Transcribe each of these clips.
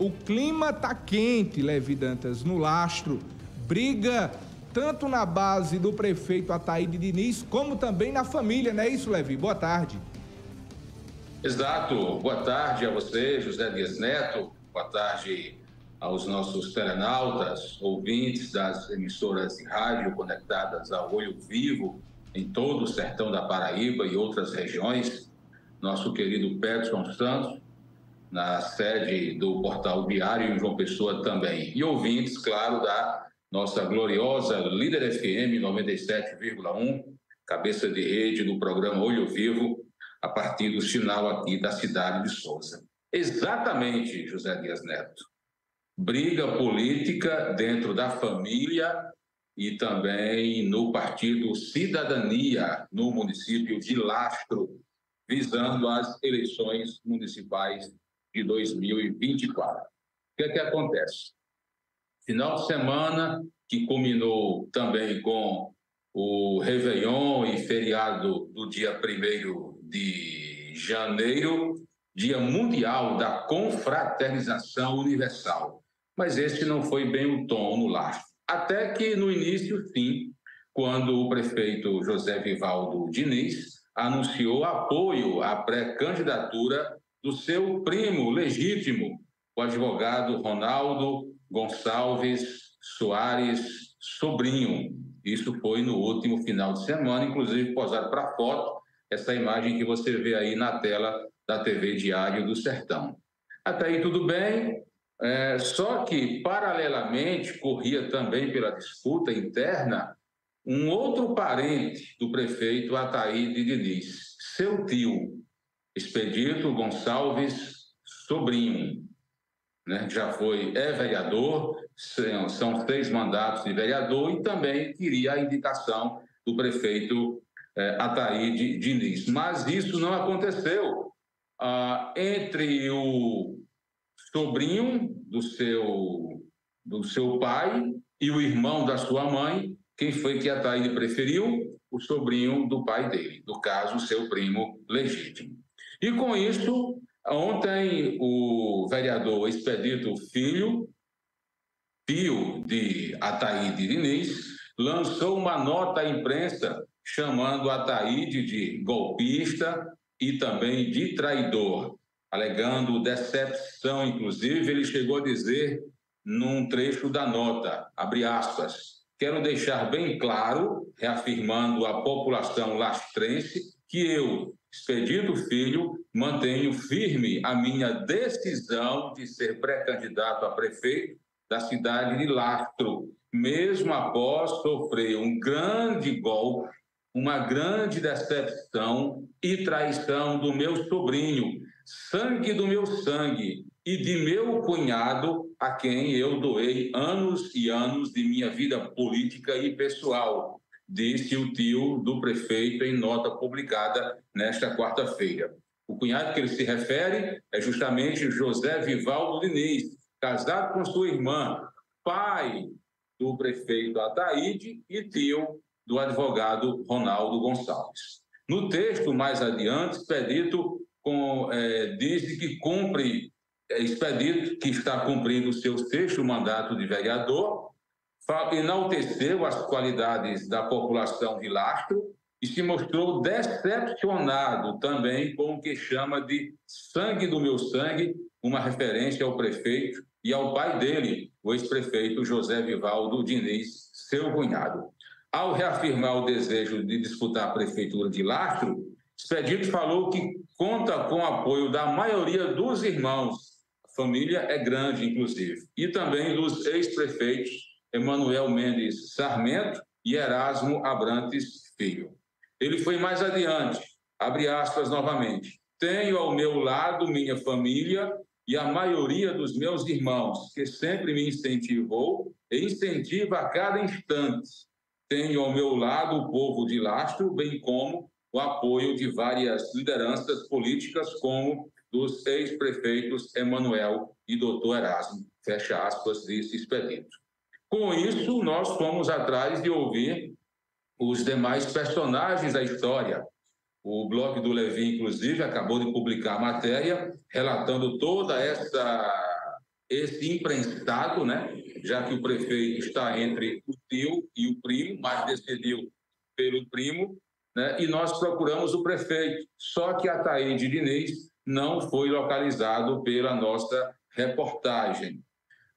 o clima tá quente, Levi Dantas, no lastro. Briga tanto na base do prefeito Ataíde Diniz, como também na família, não é isso, Levi? Boa tarde. Exato. Boa tarde a você, José Dias Neto. Boa tarde aos nossos telenautas, ouvintes das emissoras de rádio conectadas ao Olho Vivo em todo o sertão da Paraíba e outras regiões. Nosso querido Peterson Santos, na sede do Portal Diário em João Pessoa também. E ouvintes, claro, da nossa gloriosa Líder FM 97,1, cabeça de rede do programa Olho Vivo, a partir do sinal aqui da cidade de Souza. Exatamente, José Dias Neto. Briga política dentro da família e também no partido Cidadania, no município de Lastro, visando as eleições municipais de 2024. O que é que acontece? Final de semana, que culminou também com o Réveillon e feriado do dia 1 de janeiro, Dia Mundial da Confraternização Universal. Mas esse não foi bem o tom no lastro. Até que no início, sim, quando o prefeito José Vivaldo Diniz anunciou apoio à pré-candidatura do seu primo legítimo, o advogado Ronaldo Gonçalves Soares Sobrinho. Isso foi no último final de semana, inclusive posado para foto, essa imagem que você vê aí na tela da TV Diário do Sertão. Até aí tudo bem, é, só que, paralelamente, corria também pela disputa interna um outro parente do prefeito Ataíde Diniz, seu tio, Expedito Gonçalves Sobrinho, né, já foi é vereador, são, são seis mandatos de vereador e também queria a indicação do prefeito é, Ataíde Diniz. Mas isso não aconteceu. Ah, entre o sobrinho do seu, do seu pai e o irmão da sua mãe, quem foi que Ataíde preferiu? O sobrinho do pai dele, no caso, seu primo legítimo. E com isso, Ontem, o vereador Expedito Filho, tio de Ataíde Diniz, lançou uma nota à imprensa chamando Ataíde de golpista e também de traidor, alegando decepção. Inclusive, ele chegou a dizer num trecho da nota, abre aspas, quero deixar bem claro, reafirmando à população lastrense, que eu, Expedito Filho, mantenho firme a minha decisão de ser pré-candidato a prefeito da cidade de Lastro, mesmo após sofrer um grande golpe, uma grande decepção e traição do meu sobrinho, sangue do meu sangue e de meu cunhado, a quem eu doei anos e anos de minha vida política e pessoal disse o tio do prefeito em nota publicada nesta quarta-feira. O cunhado que ele se refere é justamente José Vivaldo Diniz, casado com sua irmã, pai do prefeito Ataíde e tio do advogado Ronaldo Gonçalves. No texto mais adiante, Expedito com, é, diz que cumpre, é, Expedito, que está cumprindo o seu sexto mandato de vereador, enalteceu as qualidades da população de Lastro e se mostrou decepcionado também com o que chama de sangue do meu sangue, uma referência ao prefeito e ao pai dele, o ex-prefeito José Vivaldo Diniz, seu cunhado. Ao reafirmar o desejo de disputar a prefeitura de Lastro, Expedito falou que conta com o apoio da maioria dos irmãos, a família é grande, inclusive, e também dos ex-prefeitos Emanuel Mendes Sarmento e Erasmo Abrantes Filho. Ele foi mais adiante, abre aspas novamente. Tenho ao meu lado minha família e a maioria dos meus irmãos, que sempre me incentivou e incentiva a cada instante. Tenho ao meu lado o povo de Lastro, bem como o apoio de várias lideranças políticas, como dos ex-prefeitos Emanuel e doutor Erasmo. Fecha aspas, disse Expedito. Com isso, nós fomos atrás de ouvir os demais personagens da história. O blog do Levi, inclusive, acabou de publicar a matéria relatando toda essa esse imprensado, né? já que o prefeito está entre o tio e o primo, mas decidiu pelo primo, né? e nós procuramos o prefeito. Só que a Taíde Diniz não foi localizado pela nossa reportagem.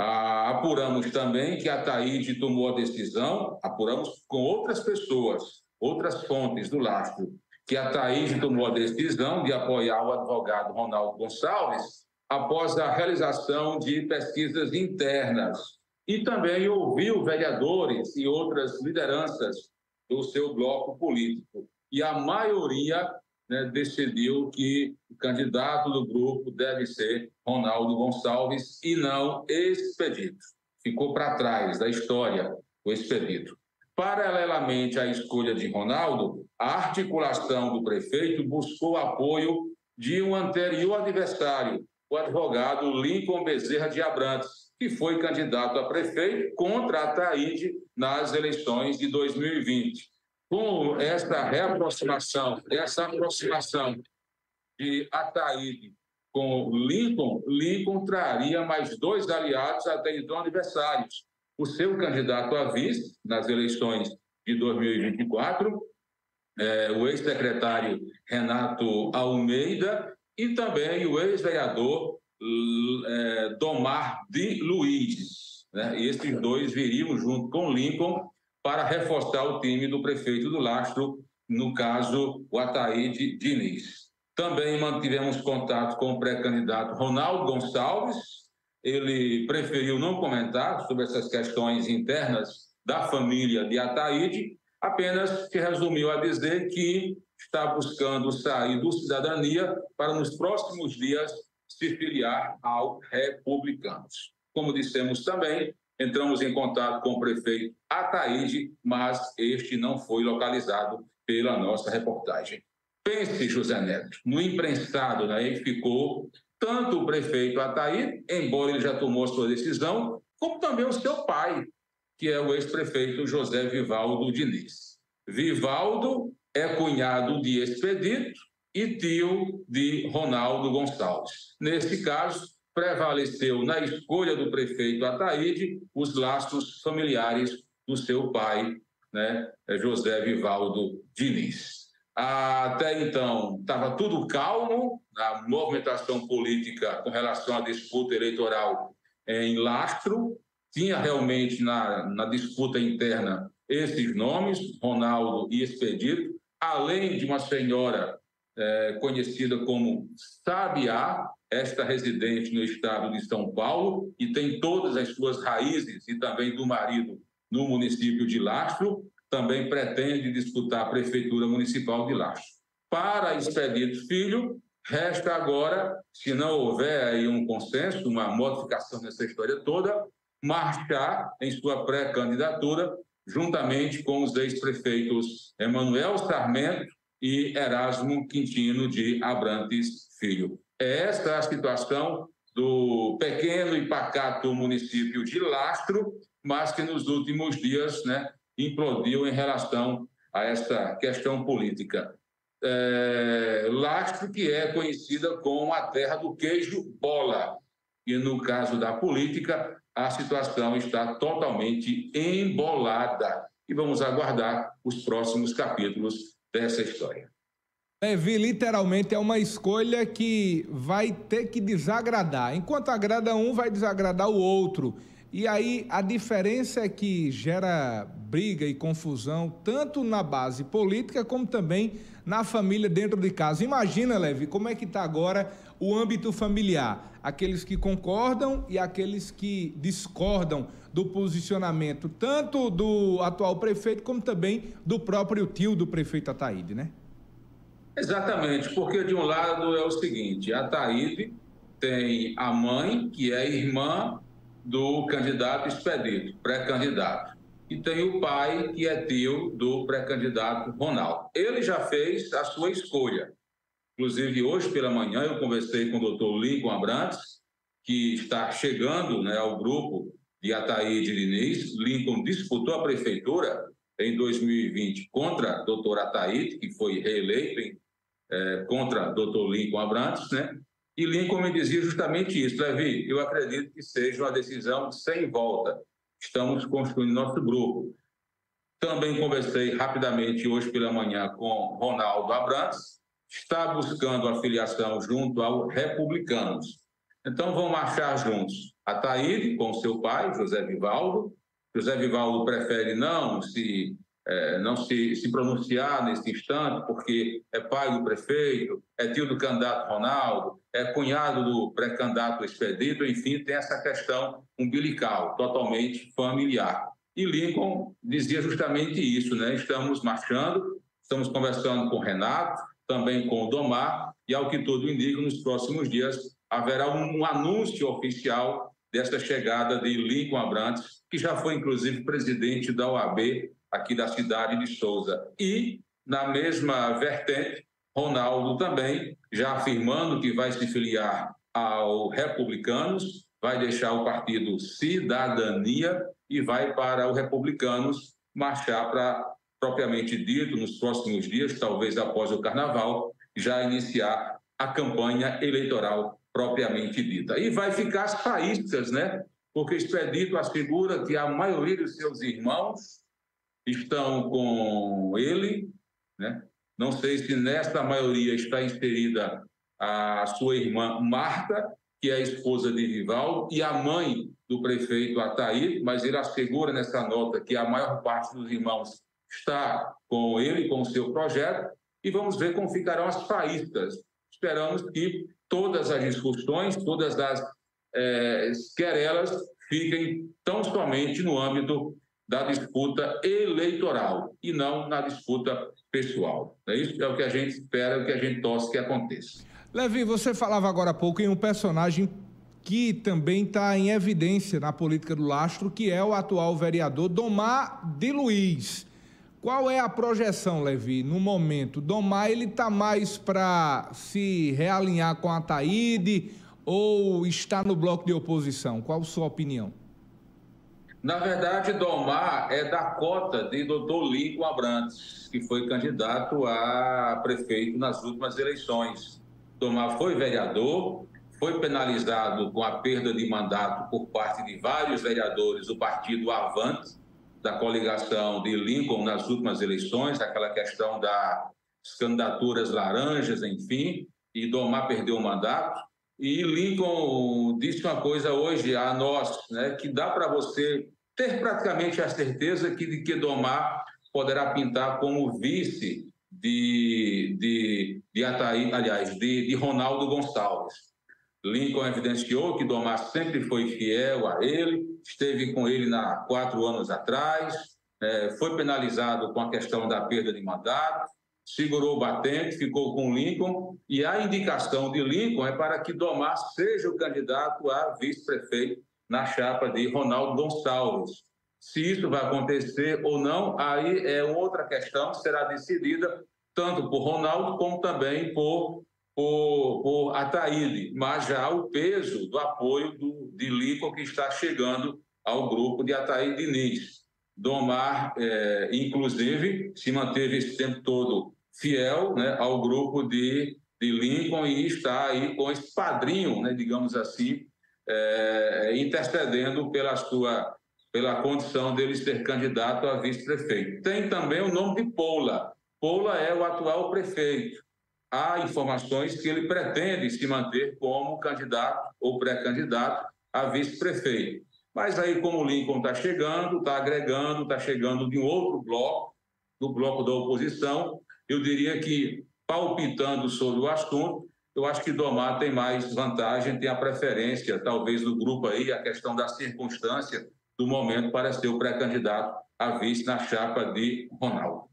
Ah, apuramos também que a Taíde tomou a decisão, apuramos com outras pessoas, outras fontes do lastro, que a Taíde tomou a decisão de apoiar o advogado Ronaldo Gonçalves após a realização de pesquisas internas e também ouviu vereadores e outras lideranças do seu bloco político. E a maioria né, decidiu que o candidato do grupo deve ser Ronaldo Gonçalves e não Expedito. Ficou para trás da história o Expedito. Paralelamente à escolha de Ronaldo, a articulação do prefeito buscou apoio de um anterior adversário, o advogado Lincoln Bezerra de Abrantes, que foi candidato a prefeito contra a Taíde nas eleições de 2020 com essa reaproximação, essa aproximação de Ataíde com Lincoln, Lincoln traria mais dois aliados até então adversários. O seu candidato a vice nas eleições de 2024, é, o ex-secretário Renato Almeida e também o ex-vereador é, Domar de Luiz. Né? E esses dois viriam junto com Lincoln para reforçar o time do prefeito do Lastro, no caso, o Ataíde Diniz. Também mantivemos contato com o pré-candidato Ronaldo Gonçalves. Ele preferiu não comentar sobre essas questões internas da família de Ataíde, apenas se resumiu a dizer que está buscando sair do cidadania para nos próximos dias se filiar ao Republicanos. Como dissemos também, Entramos em contato com o prefeito Ataíde, mas este não foi localizado pela nossa reportagem. Pense, José Neto, no imprensado, né, ficou tanto o prefeito Ataíde, embora ele já tomou sua decisão, como também o seu pai, que é o ex-prefeito José Vivaldo Diniz. Vivaldo é cunhado de Expedito e tio de Ronaldo Gonçalves. Nesse caso, prevaleceu na escolha do prefeito Ataíde os laços familiares do seu pai, né, José Vivaldo Diniz. Até então, estava tudo calmo, a movimentação política com relação à disputa eleitoral em lastro, tinha realmente na, na disputa interna esses nomes, Ronaldo e Expedito, além de uma senhora é, conhecida como Sabiá, esta residente no estado de São Paulo e tem todas as suas raízes e também do marido no município de Lastro, também pretende disputar a prefeitura municipal de Lastro. Para Expedito Filho, resta agora, se não houver aí um consenso, uma modificação nessa história toda, marchar em sua pré-candidatura juntamente com os ex-prefeitos Emanuel Sarmento e Erasmo Quintino de Abrantes Filho. Esta é a situação do pequeno e pacato município de Lastro, mas que nos últimos dias né, implodiu em relação a essa questão política. É, Lastro, que é conhecida como a terra do queijo bola, e no caso da política, a situação está totalmente embolada. E vamos aguardar os próximos capítulos dessa história. Levi, literalmente é uma escolha que vai ter que desagradar. Enquanto agrada um, vai desagradar o outro. E aí a diferença é que gera briga e confusão tanto na base política como também na família dentro de casa. Imagina, Levi, como é que está agora o âmbito familiar. Aqueles que concordam e aqueles que discordam do posicionamento tanto do atual prefeito como também do próprio tio do prefeito Ataíde, né? Exatamente, porque de um lado é o seguinte, a Taíde tem a mãe, que é irmã do candidato expedito, pré-candidato. E tem o pai, que é tio do pré-candidato Ronaldo. Ele já fez a sua escolha. Inclusive, hoje pela manhã, eu conversei com o doutor Lincoln Abrantes, que está chegando né, ao grupo de Ataíde Diniz. Lincoln disputou a prefeitura em 2020 contra o doutor Ataíde, que foi reeleito em é, contra Dr. Lincoln Abrantes, né? E Lincoln me dizia justamente isso, Levi, eu acredito que seja uma decisão sem volta. Estamos construindo nosso grupo. Também conversei rapidamente hoje pela manhã com Ronaldo Abrantes, está buscando afiliação junto aos republicanos. Então vão marchar juntos. A Taíde com seu pai, José Vivaldo. José Vivaldo prefere não se é, não se, se pronunciar nesse instante, porque é pai do prefeito, é tio do candidato Ronaldo, é cunhado do pré-candidato Expedito, enfim, tem essa questão umbilical, totalmente familiar. E Lincoln dizia justamente isso, né? Estamos marchando, estamos conversando com Renato, também com o Domar, e ao que tudo indica, nos próximos dias haverá um anúncio oficial dessa chegada de Lincoln Abrantes, que já foi inclusive presidente da OAB aqui da cidade de Souza. E, na mesma vertente, Ronaldo também, já afirmando que vai se filiar ao Republicanos, vai deixar o partido Cidadania e vai para o Republicanos marchar para, propriamente dito, nos próximos dias, talvez após o Carnaval, já iniciar a campanha eleitoral propriamente dita. E vai ficar as faíscas, né? Porque Expedito assegura que a maioria dos seus irmãos estão com ele, né? Não sei se nesta maioria está inserida a sua irmã Marta, que é a esposa de Rivaldo, e a mãe do prefeito Ataí, mas ele assegura nessa nota que a maior parte dos irmãos está com ele, com o seu projeto, e vamos ver como ficarão as faíscas. Esperamos que todas as discussões, todas as é, querelas fiquem tão somente no âmbito da disputa eleitoral e não na disputa pessoal. É isso é o que a gente espera, é o que a gente torce que aconteça. Levi, você falava agora há pouco em um personagem que também está em evidência na política do lastro, que é o atual vereador Domar de Luiz. Qual é a projeção, Levi, no momento? Domar, ele está mais para se realinhar com a Taíde ou está no bloco de oposição? Qual a sua opinião? Na verdade, Domar é da cota de doutor Lincoln Abrantes, que foi candidato a prefeito nas últimas eleições. Domar foi vereador, foi penalizado com a perda de mandato por parte de vários vereadores do partido Avante, da coligação de Lincoln nas últimas eleições, aquela questão das candidaturas laranjas, enfim, e Domar perdeu o mandato. E Lincoln disse uma coisa hoje a nós, né, que dá para você ter praticamente a certeza que, de que Domar poderá pintar como vice de, de, de Ataí, aliás, de, de Ronaldo Gonçalves. Lincoln evidenciou que Domar sempre foi fiel a ele, esteve com ele há quatro anos atrás, é, foi penalizado com a questão da perda de mandato, segurou o batente, ficou com Lincoln, e a indicação de Lincoln é para que Domar seja o candidato a vice-prefeito na chapa de Ronaldo Gonçalves. Se isso vai acontecer ou não, aí é outra questão que será decidida tanto por Ronaldo como também por por, por Ataíde, mas já o peso do apoio do, de Lincoln que está chegando ao grupo de Ataíde Diniz. Domar, é, inclusive, se manteve esse tempo todo fiel né, ao grupo de, de Lincoln e está aí com esse padrinho, né, digamos assim, é, intercedendo pela sua pela condição dele ser candidato a vice-prefeito. Tem também o nome de Poula. Poula é o atual prefeito há informações que ele pretende se manter como candidato ou pré-candidato a vice-prefeito. Mas aí, como o Lincoln está chegando, está agregando, está chegando de um outro bloco, do bloco da oposição, eu diria que, palpitando sobre o assunto, eu acho que Domar tem mais vantagem, tem a preferência, talvez, do grupo aí, a questão da circunstância do momento para ser o pré-candidato a vice na chapa de Ronaldo.